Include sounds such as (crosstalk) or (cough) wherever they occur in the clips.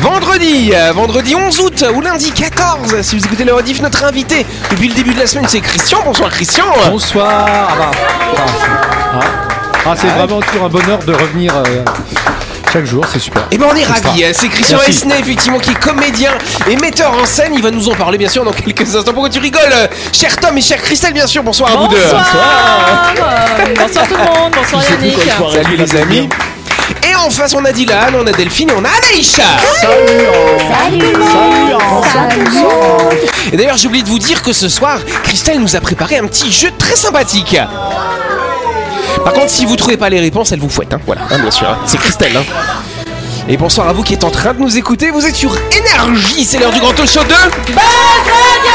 Vendredi, euh, vendredi 11 août ou lundi 14, si vous écoutez le rediff, notre invité depuis le début de la semaine c'est Christian. Bonsoir Christian. Bonsoir. Ah, bah, ah. Ah, c'est vraiment toujours un bonheur de revenir euh, chaque jour, c'est super. Et ben on est ravis, c'est Christian Merci. Esnay effectivement qui est comédien et metteur en scène, il va nous en parler bien sûr dans quelques instants. Pourquoi tu rigoles euh, Cher Tom et cher Christelle bien sûr, bonsoir à vous deux. Bonsoir Euh, Bonsoir tout le monde, bonsoir Yannick Salut les amis. En face on a Dylan, on a Delphine et on a Anaïs Et d'ailleurs j'ai oublié de vous dire que ce soir, Christelle nous a préparé un petit jeu très sympathique. Par contre si vous trouvez pas les réponses, elle vous fouette, hein. voilà, hein, bien sûr, hein. c'est Christelle. hein. Et bonsoir à vous qui êtes en train de nous écouter, vous êtes sur Énergie, c'est l'heure du grand talk show de... Buzz Radio,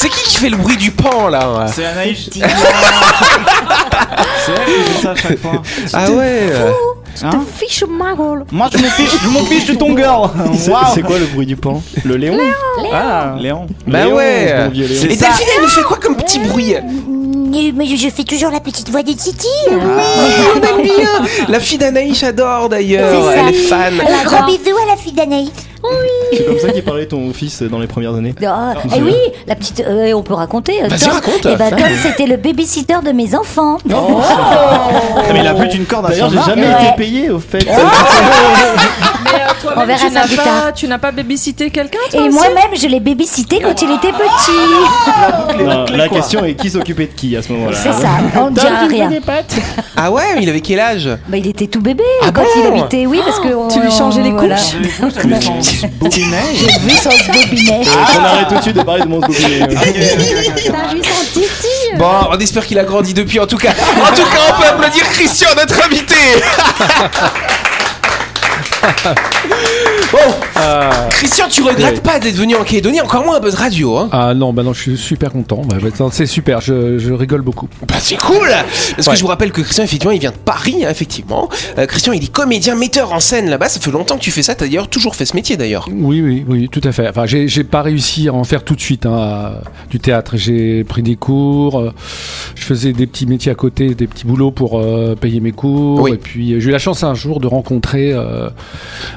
C'est qui qui fait le bruit du pan là C'est Anaïs. (laughs) c'est elle qui fait ça à chaque fois. Ah ouais euh, Hein Fiche ma gueule Moi je m'en fiche, je m'en fiche de ton girl. C'est Waouh. c'est quoi le bruit du pan Le Léon Ah, Léon. Bah Léon, ouais Léon. Et Delphine elle nous fait quoi comme petit bruit Mais je, je fais toujours la petite voix de Titi. Oh, on aime bien La fille d'Anaïs adore d'ailleurs, elle est fan Un gros bisou à la fille d'Anaïs. C'est comme ça qu'il parlait ton fils dans les premières années. Ah, eh oui, la petite. euh, on peut raconter. euh, Vas-y, Tom- raconte. Eh ben, Tom, c'était le babysitter de mes enfants. Ah, mais il a plus d'une corde à D'ailleurs, j'ai jamais Ouais. été payé au fait. (laughs) Mais euh, On verra tu ça plus pas, tard. tu n'as pas babysité quelqu'un Et moi-même, je l'ai babysité quand il était petit. Non, la question est qui s'occupait de qui à ce moment-là C'est ça, on ne dira rien. Ah ouais, il avait quel âge? Bah, il était tout bébé Ah quand bon? il habitait, oui, parce que. Tu lui changeais les voilà. couches? (laughs) Bobinet. J'ai vu son bobinet. On arrête tout de suite de parler de mon bobinet. T'as vu son titi? Bon, on espère qu'il a grandi depuis en tout cas. En tout cas, on peut applaudir Christian, notre invité (laughs) (laughs) Bon, Christian, tu regrettes pas d'être venu en Calédonie, encore moins à Buzz Radio, hein Ah non, bah non, je suis super content. Bah, bah, c'est super, je, je rigole beaucoup. Bah c'est cool Parce que je vous rappelle que Christian, effectivement, il vient de Paris, hein, effectivement. Euh, Christian, il est comédien, metteur en scène là-bas. Ça fait longtemps que tu fais ça. T'as d'ailleurs toujours fait ce métier d'ailleurs. Oui, oui, oui, tout à fait. Enfin, j'ai pas réussi à en faire tout de suite hein, à- du théâtre. J'ai pris des cours, euh, je faisais des petits métiers à côté, des petits boulots pour euh, payer mes cours. Oui. Et puis euh, j'ai eu la chance un jour de rencontrer euh,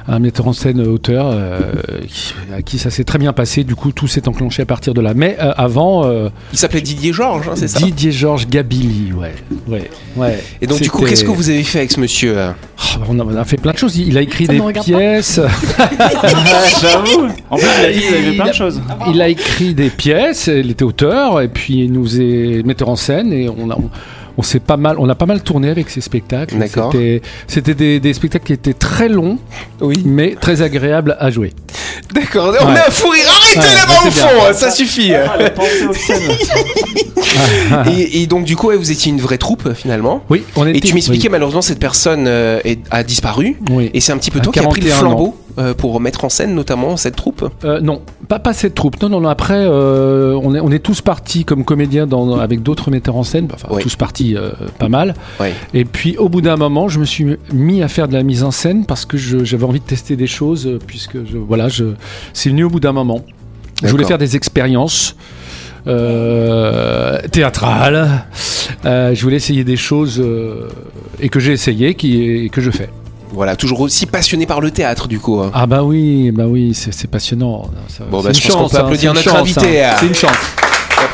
un metteur en scène auteur euh, qui- à qui ça s'est très bien passé. Du coup, tout s'est enclenché à partir de là. Mais euh, avant, euh, Il s'appelait Didier Georges, hein, c'est ça? Didier Georges Gabilly, ouais, ouais, ouais. Et donc, du coup, qu'est-ce que vous avez fait avec ce monsieur euh? Oh, on, a, on a fait plein de choses. Il a écrit Ça des pièces. (laughs) J'avoue. En plus, il a dit qu'il avait fait plein de choses. Il a écrit des pièces, il était auteur et puis il nous est metteur en scène et on a on, on s'est pas mal on a pas mal tourné avec ses spectacles. D'accord. C'était c'était des, des spectacles qui étaient très longs Oui. mais très agréables à jouer. D'accord, on Ouais. a un fou rire. Arrêtez Ouais, là-bas au fond, bien. ça suffit. Ah, (laughs) et, et donc, du coup, vous étiez une vraie troupe finalement. Oui, on était Et tu m'expliquais, malheureusement, cette personne euh, est- a disparu. Oui. Et c'est un petit peu À toi qui a pris le 41 ans. Euh, pour mettre en scène notamment cette troupe? Euh, non, pas, pas cette troupe. Non, non, non. Après, euh, on, est, on est tous partis comme comédiens dans, avec d'autres metteurs en scène. Enfin, Oui. tous partis pas mal. Et puis, au bout d'un moment, je me suis mis à faire de la mise en scène parce que j'avais envie de tester des choses, puisque je, voilà, je, c'est venu au bout d'un moment. Je voulais faire des expériences euh, théâtrales. Euh, je voulais essayer des choses euh, et que j'ai essayé, qui, et que je fais. Voilà, toujours aussi passionné par le théâtre du coup. hein. Ah bah oui, bah oui, c'est passionnant. Bon, c'est bah, une je pense qu'on chance, peut hein, applaudir notre chance, invité, hein. euh. C'est une chance.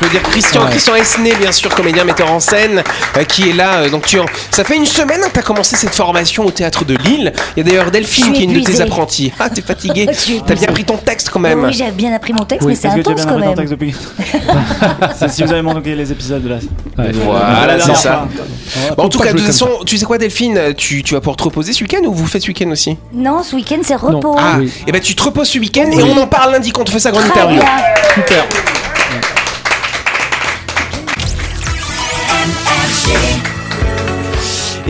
On peut applaudir Christian, Ouais. Christian Esné, bien sûr, comédien, metteur en scène, euh, qui est là. euh, donc tu en- ça fait une semaine que tu as commencé cette formation au théâtre de Lille. Il y a d'ailleurs Delphine qui est une de tes apprentis. Ah, t'es (laughs) suis T'as bien pris ton texte quand même. Oui, j'ai bien appris mon texte, Oui, mais c'est Est-ce que as intense bien quand appris ton même. texte depuis (laughs) C'est si vous avez manqué les épisodes de la. Ouais. Voilà, c'est ça. Bon, en tout cas, de toute façon, tu sais quoi, Delphine Tu, tu vas pouvoir te reposer ce week-end ou vous faites ce week-end aussi? Non, ce week-end, c'est repos. Ah, Oui. et ben tu te reposes ce week-end et on en parle lundi quand on fait sa grande interview. Super.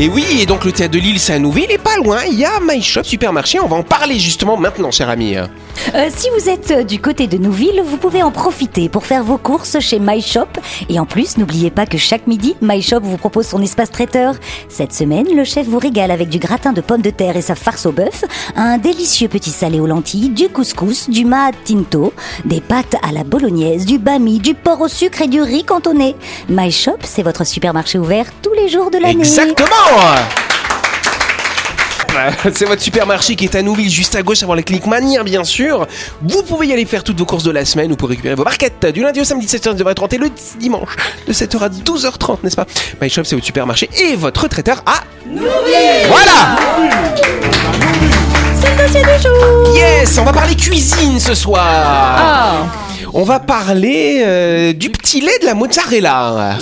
Et oui, et donc le théâtre de Lille, c'est à Nouville, et pas loin, il y a My Shop Supermarché. On va en parler justement maintenant, cher ami. Euh, si vous êtes euh, du côté de Nouville, vous pouvez en profiter pour faire vos courses chez My Shop. Et en plus, n'oubliez pas que chaque midi, My Shop vous propose son espace traiteur. Cette semaine, le chef vous régale avec du gratin de pommes de terre et sa farce au bœuf, un délicieux petit salé aux lentilles, du couscous, du maat tinto, des pâtes à la bolognaise, du bami, du porc au sucre et du riz cantonné. My Shop, c'est votre supermarché ouvert tous les jours de l'année. Exactement (laughs) c'est votre supermarché qui est à Nouville, juste à gauche avant la clinique Manière, bien sûr. Vous pouvez y aller faire toutes vos courses de la semaine ou pour récupérer vos marquettes du lundi au samedi de 7h à 30 et le dimanche de 7h à 12h30, n'est-ce pas? My Shop, c'est votre supermarché et votre traiteur à Nouville. Voilà C'est le dossier du jour. Yes On va parler cuisine ce soir Ah, On va parler euh, du petit lait de la mozzarella.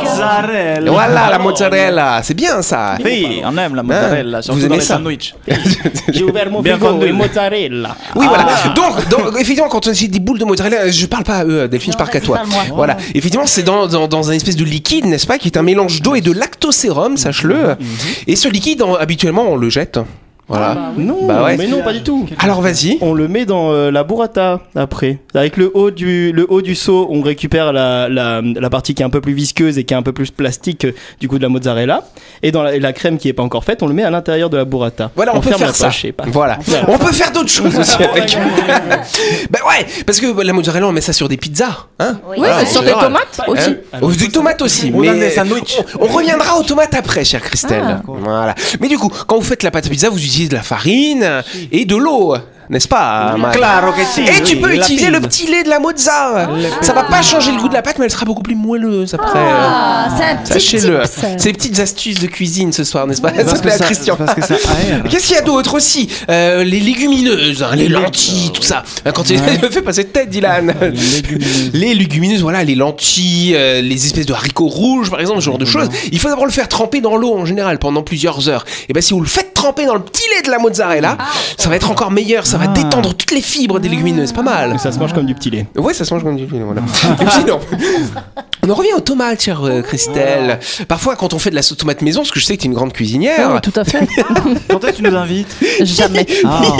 Mozzarella. Voilà la mozzarella, c'est bien ça. Oui, on aime la mozzarella, Hein, surtout vous dans aimez les ça sandwichs. (laughs) J'ai ouvert mon frigo et mozzarella. Oui, voilà. Donc, donc, effectivement, quand on dit des boules de mozzarella, je parle pas à eux, Delphine, je parle qu'à toi. Voilà. Effectivement, c'est dans, dans, dans un espèce de liquide, n'est-ce pas, qui est un mélange d'eau et de lactosérum, sache-le. Et ce liquide, en- habituellement, on le jette. Voilà. Non, Bah ouais. mais non, pas du tout. Alors, vas-y. On le met dans euh, la burrata après. Avec le haut du, le haut du seau, on récupère la, la, la partie qui est un peu plus visqueuse et qui est un peu plus plastique euh, du coup de la mozzarella. Et dans la, crème qui est pas encore faite, on le met à l'intérieur de la burrata. Voilà, on, peut ferme faire la ça. poche, pas. Voilà. On peut faire d'autres choses (laughs) aussi avec. (laughs) bah ouais, parce que la mozzarella, on met ça sur des pizzas, hein oui, Voilà, sur des tomates aussi. Hein des tomates aussi. Dans mais. On, on reviendra aux tomates après, chère Christelle. Voilà. Mais du coup, quand vous faites la pâte à pizza, vous utilisez de la farine et de l'eau, n'est-ce pas Matt Claro que si. Et tu peux utiliser le petit lait de la mozza. Ça va pas changer le goût de la pâte, mais elle sera beaucoup plus moelleuse après. Ah, c'est petit Sachez-le. tips. Ces petites astuces de cuisine ce soir, n'est-ce pas Parce Ça que ça- Christian. (laughs) Qu'est-ce qu'il y a d'autre aussi Euh, Les légumineuses, hein, les lentilles, tout ça. Hein, Quand il me (laughs) fait passer de tête, Dylan. (laughs) Les légumineuses, voilà, les lentilles, euh, les espèces de haricots rouges, par exemple, ce genre de choses. Il faut d'abord le faire tremper dans l'eau en général pendant plusieurs heures. Et ben si vous le faites tremper dans le petit lait de la mozzarella, ça va être encore meilleur. Ça va détendre toutes les fibres des légumineuses. Pas mal. Et ça se mange comme du petit lait. Ouais, ça se mange comme du pain, voilà. Et puis, non. On en revient aux tomates, chère euh, Christelle. Parfois, quand on fait de la sauce tomate maison, parce que je sais que tu es une grande cuisinière, Oui, tout à fait. (laughs) Quand est-ce que tu nous invites? Jamais. Ah.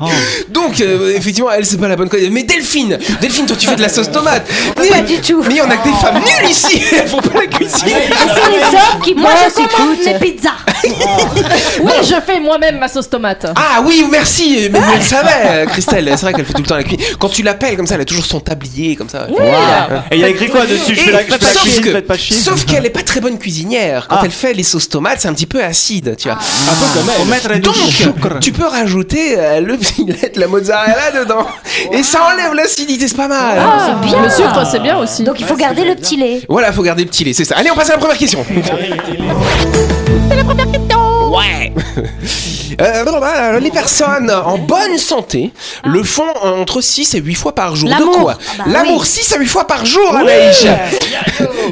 Oh. (laughs) donc euh, effectivement, elle c'est pas la bonne candidate. Mais Delphine, Delphine, toi tu fais de la sauce tomate. Mais, Pas du tout. Mais on a que des femmes nulles ici. (laughs) Elles font pas la cuisine. Et c'est les hommes qui Moi, je commande les pizzas. (laughs) oui, je fais moi-même ma sauce tomate. Ah oui, merci. Mais elle savait, Christelle. C'est vrai qu'elle fait tout le temps la cuisine. Quand tu l'appelles comme ça, elle a toujours son tablier comme ça. Et il y a écrit quoi dessus? Je fais la, je fais la cuisine, que- faites pas chier. sauf qu'elle est pas très bonne cuisinière. Quand Ah. elle fait les sauces tomates, c'est un petit peu acide, tu vois. Un peu comme Faut elle. mettre du Donc, tu peux rajouter euh, le de la mozzarella dedans. (laughs) Et ça enlève l'acidité, c'est pas mal. Ah, bien. Le sucre, c'est bien aussi. Donc il faut garder le petit lait. Voilà, faut garder le petit lait, c'est ça. Allez, on passe à la première question. Ouais. (laughs) Euh, bah, les personnes en bonne santé le font entre 6 et 8 fois par jour. De quoi Ah bah L'amour, oui. 6 à 8 fois par jour, Anaïs.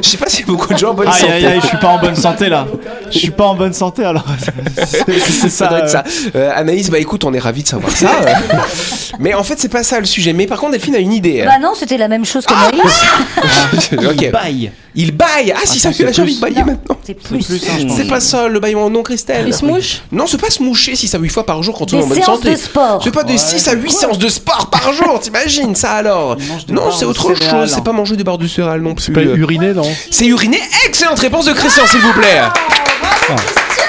Je sais pas s'il y a beaucoup de gens en bonne Aïe santé. aïe aïe, je suis pas en bonne santé là. Je suis pas en bonne santé alors. (laughs) C'est Ça ça. euh, ça. Euh, Anaïs, bah écoute, on est ravis de savoir ça. euh. (laughs) Mais en fait, c'est pas ça le sujet. Mais par contre, Delphine a une idée. Bah non, c'était la même chose que (laughs) Maïs. ok. Baille. Il baille. Ah, si ça fait j'ai envie de bailler maintenant. C'est plus. plus, hein, je pense. C'est pas ça le baillement, non, Christelle. Il se mouche Non, c'est pas se moucher 6 à 8 fois par jour quand on est Des en bonne séances santé. de sport. C'est pas des 6 à 8 séances de sport par jour, t'imagines ça alors mange des Non, barres c'est de autre céréales. chose, c'est pas manger des barres de céréales non plus. Pas uriné, non C'est uriner. Excellente réponse de Christian, s'il vous plaît.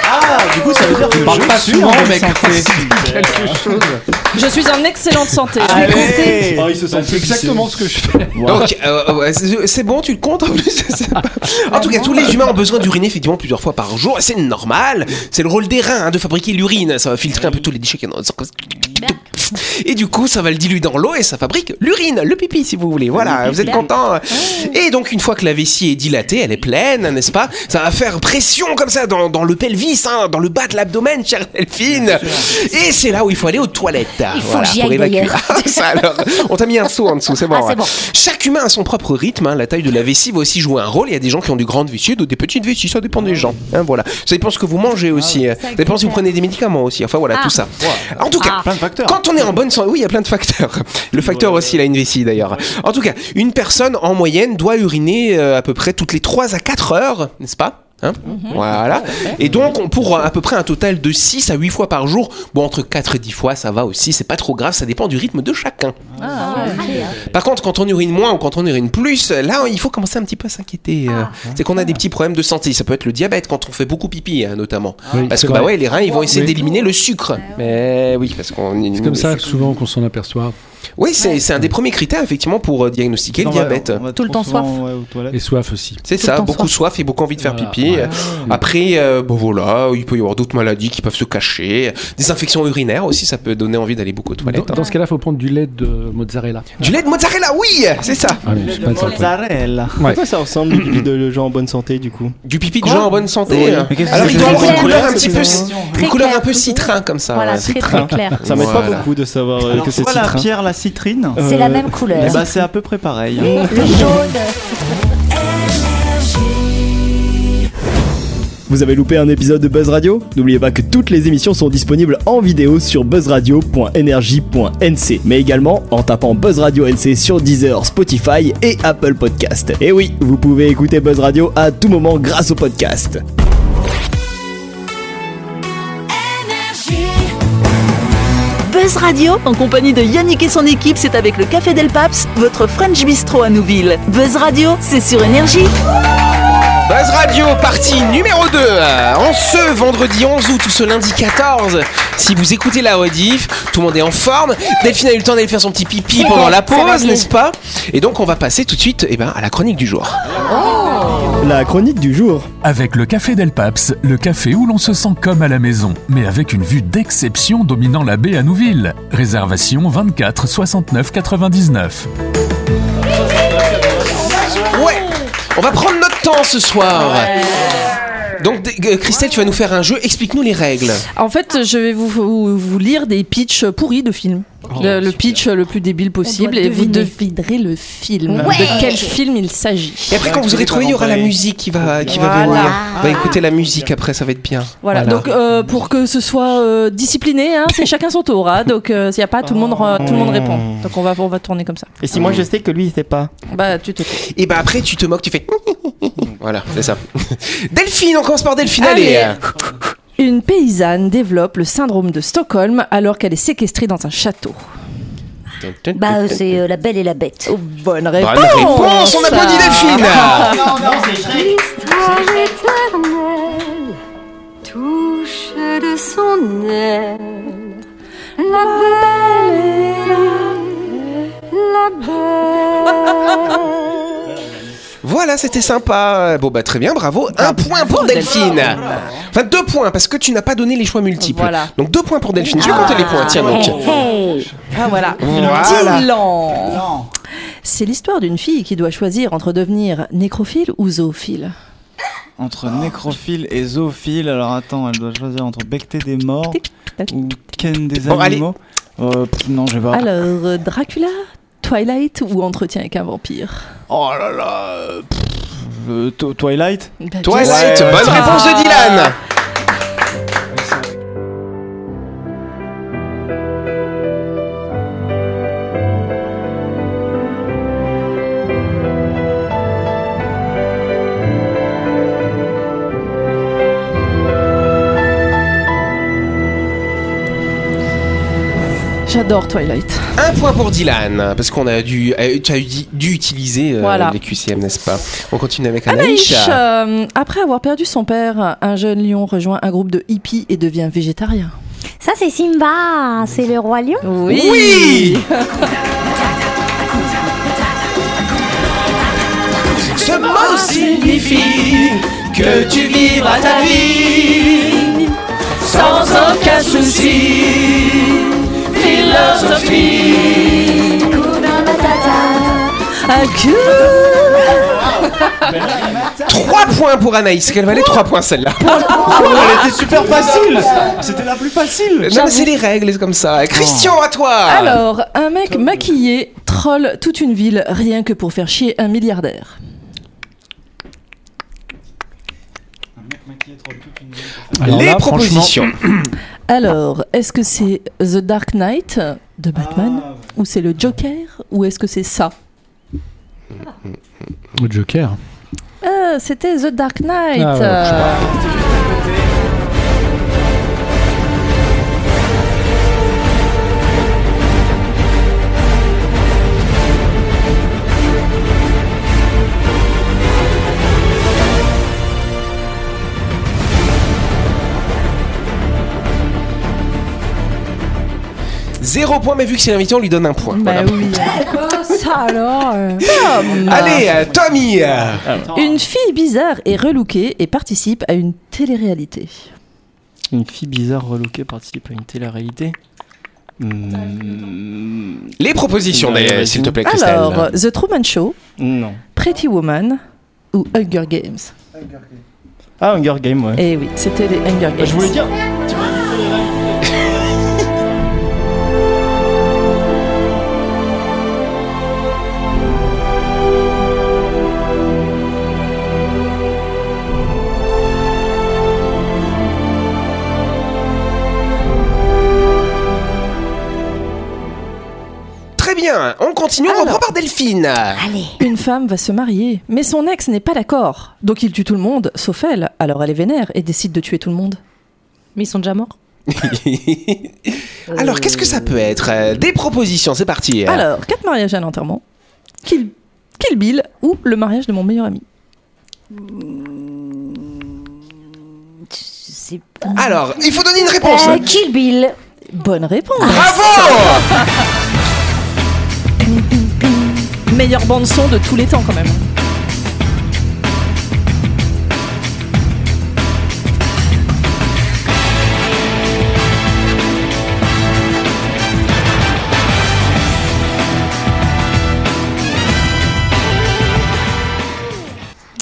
Ah, du coup, ça veut dire que Parle je pas suis souvent, bonne mec. santé. (laughs) Je suis en excellente santé. Allez. Oh, il se sent C'est exactement ce que je fais. Donc, euh, ouais, c'est c'est bon, tu le comptes en plus. c'est pas- En tout cas, tous les humains ont besoin d'uriner effectivement plusieurs fois par jour. et C'est normal. C'est le rôle des reins hein, de fabriquer l'urine. Ça va filtrer un peu tous les déchets qu'il y a dans Et du coup, ça va le diluer dans l'eau et ça fabrique l'urine, le pipi si vous voulez. Voilà, vous êtes content. Et donc, une fois que la vessie est dilatée, elle est pleine, n'est-ce pas? Ça va faire pression comme ça dans, dans le pelvis, hein, dans le bas de l'abdomen, chère Delphine. Et c'est là où il faut aller aux toilettes. Il faut voilà, pour évacuer. (laughs) Ah, ça, alors, on t'a mis un seau en dessous, c'est bon. Ah, hein. bon. Chaque humain a son propre rythme. hein. La taille de la vessie va aussi jouer un rôle. Il y a des gens qui ont des grandes vessies, d'autres des petites vessies. Ça dépend des gens. hein, voilà. Ça dépend ce que vous mangez aussi. hein. Ça dépend si vous prenez des médicaments aussi. Enfin voilà, tout ça. En tout cas, Plein de facteurs. quand on est en bonne santé, oui, il y a plein de facteurs. Le facteur aussi, il a une vessie d'ailleurs. En tout cas, une personne en moyenne doit uriner euh, à peu près toutes les 3 à 4 heures, n'est-ce pas? Hein voilà. Et donc, on- pour à peu près un total de 6 à 8 fois par jour, bon, entre 4 et 10 fois, ça va aussi, c'est pas trop grave, ça dépend du rythme de chacun. Par contre, quand on urine moins ou quand on urine plus, là, il faut commencer un petit peu à s'inquiéter. euh, C'est qu'on a des petits problèmes de santé. Ça peut être le diabète quand on fait beaucoup pipi, hein, notamment. Oui, Parce que, bah ouais, les reins, ils vont essayer Oui. d'éliminer le sucre. Mais oui, parce qu'on. C'est comme ça souvent qu'on s'en aperçoit. Oui, c'est un des premiers critères, effectivement, pour euh, diagnostiquer le On va- diabète. on va Tout le temps souvent, soif. ouais. Et soif aussi. C'est ça, beaucoup soif et beaucoup envie de faire Voilà, pipi. ouais. Après, euh, bon voilà, il peut y avoir d'autres maladies qui peuvent se cacher. Des infections urinaires aussi, ça peut donner envie d'aller beaucoup aux Dans, toilettes. hein. dans ce cas-là, il faut prendre du lait de mozzarella. Du lait de mozzarella, oui, c'est ça. Ah, pas de. Mozzarella. Ouais. À quoi ça ressemble du pipi de gens en bonne santé du coup Du pipi de gens en bonne santé. Hein. Alors il doit avoir une couleur un petit peu, une couleur un peu citrin comme ça. Voilà, ouais. très très clair. Ça m'aide pas beaucoup de savoir euh, que c'est citrin. Citrine C'est la Euh, même couleur. Eh ben, c'est à peu près pareil. Le (laughs) jaune. Vous avez loupé un épisode de Buzz Radio? N'oubliez pas que toutes les émissions sont disponibles en vidéo sur buzzradio.energie.nc, mais également en tapant Buzz Radio NC sur Deezer, Spotify et Apple Podcast. Et oui, vous pouvez écouter Buzz Radio à tout moment grâce au podcast. Buzz Radio, en compagnie de Yannick et son équipe, c'est avec le Café Del Paps, votre French Bistro à Nouville. Buzz Radio, c'est sur Énergie. Buzz Radio, partie numéro 2. En ce vendredi 11 août ou ce lundi 14, si vous écoutez la rediff, tout le monde est en forme. Delphine a eu le temps d'aller faire son petit pipi pendant la pause, n'est-ce pas? Et donc on va passer tout de suite eh ben, à la chronique du jour. La chronique du jour. Avec le Café Del Paps, le café où l'on se sent comme à la maison, mais avec une vue d'exception dominant la baie à Nouville. Réservation 24 69 99. Ouais On va prendre notre temps ce soir. Donc euh, Christelle, tu vas nous faire un jeu. Explique-nous les règles. En fait, je vais vous, vous, vous lire des pitchs pourris de films. Le, le pitch le plus débile possible et vous deviner. devinerez le film. Ouais. De quel film il s'agit. Et après, quand vous aurez trouvé, il y aura la musique qui va, qui va venir. On va écouter la musique après, ça va être bien. Voilà, donc euh, pour que ce soit euh, discipliné, hein, c'est chacun son tour. hein. donc euh, s'il n'y a pas, tout le, monde, tout le monde répond. Donc on va, on va tourner comme ça. Et si moi je sais que lui il sait pas Bah tu te Et bah après, tu te moques, tu fais. (laughs) voilà, c'est ça. (laughs) Delphine, on commence par Delphine. Allez. Allez. Une paysanne développe le syndrome de Stockholm alors qu'elle est séquestrée dans un château. Bah, c'est euh, la belle et la bête. Oh, bonne réponse. Bonne réponse, on applaudit Delphine. L'histoire éternelle touche de son aile la belle, la belle. Voilà, c'était sympa. Bon bah très bien, bravo. Un point pour Delphine. Enfin deux points parce que tu n'as pas donné les choix multiples. Voilà. Donc deux points pour Delphine. Je vais compter les points. Tiens donc. Ah voilà. Voilà. Dylan. C'est l'histoire d'une fille qui doit choisir entre devenir nécrophile ou zoophile. Entre nécrophile et zoophile, alors attends, elle doit choisir entre becter des morts ou ken des Bon, allez. animaux. Euh, pff, non, je vais pas. Alors, euh, Dracula, Twilight ou Entretien avec un vampire Oh là là. euh, pff, Twilight Bah, Twilight, bonne réponse de Dylan. J'adore Twilight. Un point pour Dylan parce qu'on a dû, euh, tu as dû, dû utiliser euh, Voilà. les QCM, n'est-ce pas? On continue avec Anaïs. Anaïs, euh, après avoir perdu son père, un jeune lion rejoint un groupe de hippies et devient végétarien. Ça, c'est Simba. C'est le roi lion. Oui. Oui Ce mot signifie que tu vivras ta vie sans aucun souci. Philosophie. Trois points pour Anaïs. Qu'elle valait trois points celle-là. (laughs) Elle était super facile C'était la plus facile Non mais c'est les règles, c'est comme ça. Christian, à toi. Alors, un mec maquillé troll toute une ville rien que pour faire chier un milliardaire. Alors les là, propositions. (clears throat) Alors, est-ce que c'est The Dark Knight de Batman ou c'est le Joker ou est-ce que c'est ça? Le Joker. Euh, C'était The Dark Knight. Ah ouais, Zéro point, mais vu que c'est l'invité, on lui donne un point. bah Voilà. oui. (laughs) Ça alors euh. (laughs) Tom. Allez, euh, Tommy Une fille bizarre et relookée et participe à une télé-réalité. Une fille bizarre relookée participe à une télé-réalité. Hmm, Les propositions, d'ailleurs, s'il te plaît, Christelle. Alors, The Truman Show, Non. Pretty Woman ou Hunger Games? Ah, Hunger Game, ouais. Eh oui, c'était les Hunger Games. Je voulais dire. Bien, on continue, on reprend par Delphine. Allez. Une femme va se marier, mais son ex n'est pas d'accord. Donc il tue tout le monde, sauf elle. Alors elle est vénère et décide de tuer tout le monde. Mais ils sont déjà morts. (laughs) Alors, qu'est-ce que ça peut être Euh, Des propositions, c'est parti. Alors, quatre mariages à l'enterrement, Kill, Kill Bill ou le mariage de mon meilleur ami. C'est Alors, il faut donner une réponse. Euh, Kill Bill. Bonne réponse. Bravo (laughs) Meilleure bande son de tous les temps quand même.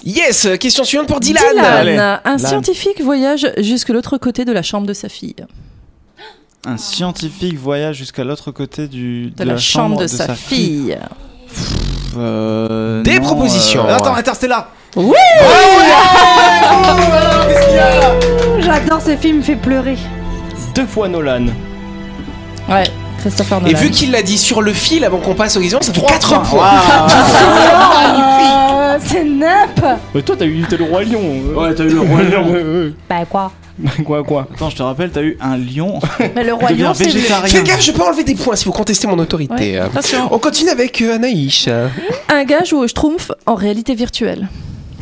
Yes, question suivante pour Dylan. Dylan, Allez, un Dylan. scientifique voyage jusque l'autre côté de la chambre de sa fille. Un scientifique voyage jusqu'à l'autre côté du, De, la, chambre, de, sa, fille. Euh, Des non, propositions. euh, Attends, Interstellar. J'adore ce film, fait pleurer. Deux fois Nolan. Ouais, Christopher Et Nolan. vu qu'il l'a dit sur le fil avant qu'on passe aux questions, ça fait 4 points. Ah, (laughs) c'est nappe Mais toi, t'as eu t'es le roi lion. Ouais, t'as eu le roi (laughs) lion. Bah quoi? (laughs) quoi, quoi Attends, je te rappelle, t'as eu un lion. Mais le (laughs) Devient royaume, c'est végétarien. Fais gaffe, je peux enlever des points si vous contestez mon autorité. Ouais, attention. On continue avec euh, Anaïs. Un gars joue au schtroumpf en réalité virtuelle?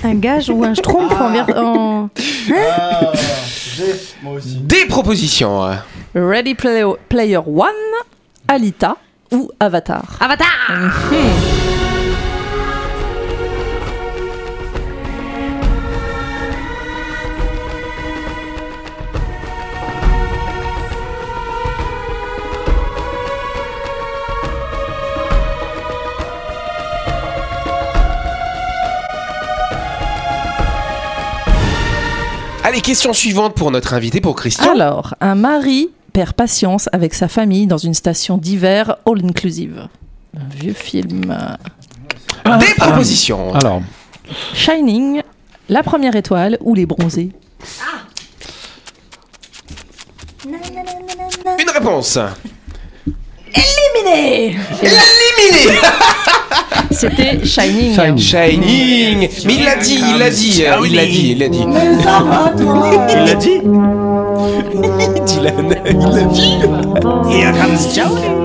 un gage ou un schtroumpf en, ver- en- Moi aussi. Des propositions. Ready Player, Player One, Alita ou Avatar? Avatar Allez, question suivante pour notre invité, pour Christian. Alors, un mari perd patience avec sa famille dans une station d'hiver all-inclusive. Un vieux film. Des propositions. Alors, Shining, La Première Étoile ou Les Bronzés? Une réponse. Éliminé Éliminé (laughs) C'était Shining. Shining. Shining Mais il l'a dit, il l'a dit, euh, il l'a dit, il l'a dit. Il l'a dit (laughs) Dylan, il l'a dit. Here comes Johnny.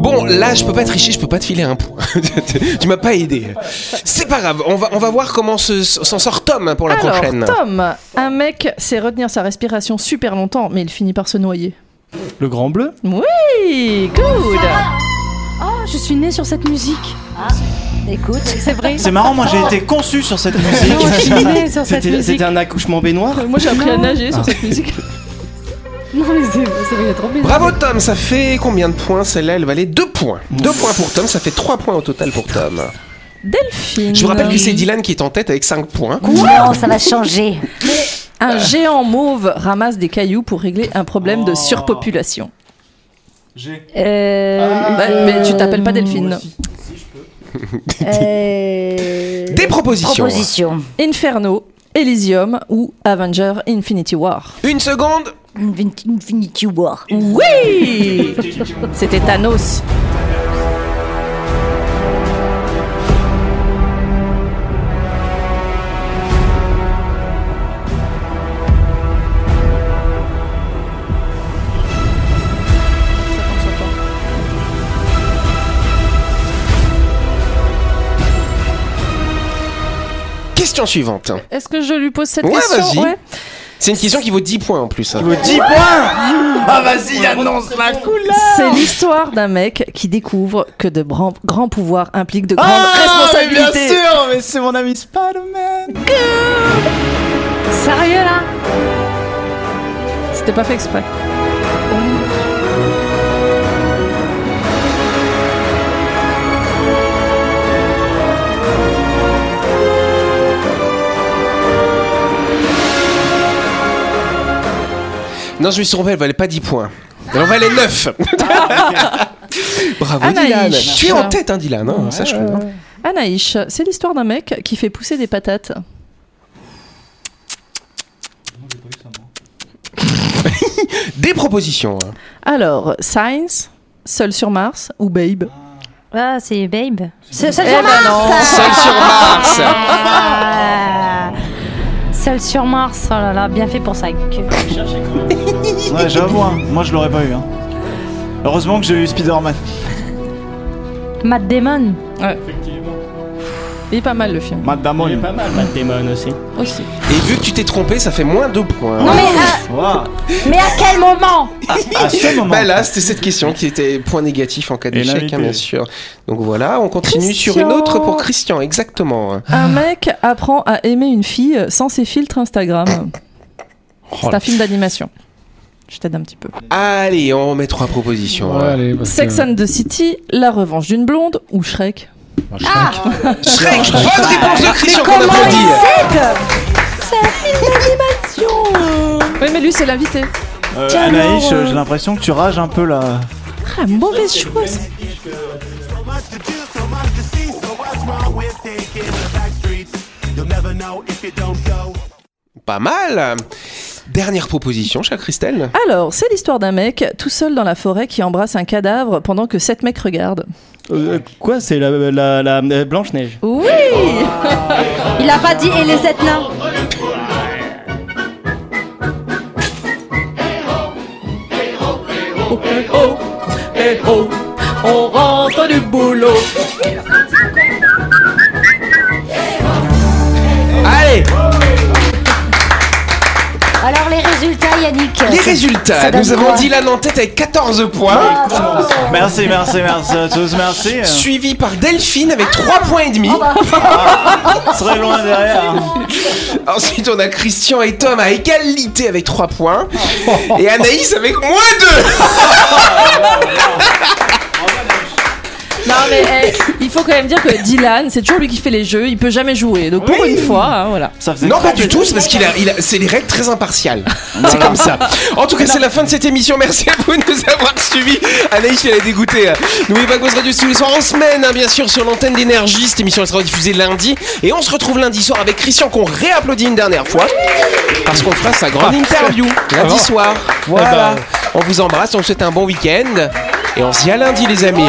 Bon, là, je peux pas tricher, je peux pas te filer un point. (laughs) tu m'as pas aidé. C'est pas grave, on va, on va voir comment se- s'en sort Tom pour la Alors, prochaine. Tom, un mec sait retenir sa respiration super longtemps, mais il finit par se noyer. Le grand bleu Oui, good Oh, je suis née sur cette musique. Écoute, C'est vrai. C'est marrant, moi j'ai été conçu sur cette musique. Moi, je suis née sur cette C'était musique. c'était un accouchement baignoire Moi j'ai appris à nager sur cette musique. (laughs) Non, mais c'est trop bizarre. Bravo Tom, ça fait combien de points Celle-là, elle valait 2 points. 2 points pour Tom, ça fait 3 points au total pour Tom. Delphine. Je vous rappelle que c'est Dylan qui est en tête avec 5 points. non, ça va (laughs) changer. Un géant mauve ramasse des cailloux pour régler un problème de Oh. surpopulation. J'ai. Euh, mais tu t'appelles pas Delphine. euh, Des propositions. Proposition. Inferno, Elysium ou Avenger Infinity War. Une seconde. Infinity, War. Oui C'était Thanos. Question suivante. Est-ce que je lui pose cette Ouais, question vas-y. C'est une question qui vaut 10 points en plus. hein. 10 points Ah vas-y, annonce la couleur C'est l'histoire d'un mec qui découvre que de grands pouvoirs impliquent de grandes Ah, mais responsabilités. bien sûr, mais c'est mon ami Spider-Man Sérieux là? C'était pas fait exprès. Non, je me suis trompé, elle valait pas 10 points. Elle en valait 9. (laughs) Bravo Anaïs. Dylan. Tu es en tête, hein, Dylan. hein, sache-le. hein. Anaïs, c'est l'histoire d'un mec qui fait pousser des patates. (laughs) Des propositions. hein. Alors, Science, Seul sur Mars ou Babe? Ah, c'est Babe. Seul Eh ben. Seul sur Mars. (laughs) Ah. Seul sur Mars, oh là là, bien fait pour ça. Que- Ouais, j'avoue, hein, moi je l'aurais pas eu. Hein. Heureusement que j'ai eu Spider-Man. Matt Damon. Il est pas mal le film. Matt Damon. Il est pas mal, Matt Damon aussi. Aussi. Et vu que tu t'es trompé, ça fait moins 2 points. Non mais, à, Wow. mais à quel moment À ce moment. Bah là, c'était cette question qui était point négatif en cas d'échec, hein, bien sûr. Donc voilà, on continue sur une autre pour Christian, exactement. Un mec apprend à aimer une fille sans ses filtres Instagram. C'est un film d'animation. Je t'aide un petit peu. Allez, on remet trois propositions. Ouais, allez, Sex que- and the City, La revanche d'une blonde ou Shrek Bah, Shrek. Shrek, bonne réponse de Christian qu'on applaudit. Oui, mais lui, c'est l'invité. Euh, Tiens, Anaïs, alors, euh, j'ai l'impression que tu rages un peu là. Ah, mauvaise chose. Pas mal. Dernière proposition, chère Christelle. Alors, c'est l'histoire d'un mec tout seul dans la forêt qui embrasse un cadavre pendant que sept mecs regardent. Euh, quoi C'est la, la, la, Blanche-Neige. Oui Il a pas dit et les sept nains. Eh oh, on rentre du boulot. Allez, les résultats, Yannick les résultats. Nous avons quoi Dylan en tête avec 14 points, Merci, merci, merci à tous, merci. suivi par Delphine avec 3 points et demi. On serait loin derrière. (laughs) Ensuite, on a Christian et Tom à égalité avec 3 points. Et Anaïs avec moins 2. (laughs) Non, mais eh, il faut quand même dire que Dylan, c'est toujours lui qui fait les jeux, il peut jamais jouer. Donc pour une fois, hein, voilà. Ça Non, pas du tout, c'est parce qu'il a, il a- c'est les règles très impartiales. (laughs) C'est comme ça. En tout cas, c'est la fin de cette émission. Merci à vous de nous avoir suivis. Anaïs, elle est dégoûtée. N'oubliez pas que Buzz Radio tous les soirs en semaine, hein, bien sûr, sur l'antenne d'énergie. Cette émission elle sera diffusée lundi. Et on se retrouve lundi soir avec Christian, qu'on réapplaudit une dernière fois. Parce qu'on fera sa grande interview lundi soir. Voilà. On vous embrasse, on vous souhaite un bon week-end. Et on se dit à lundi, les amis.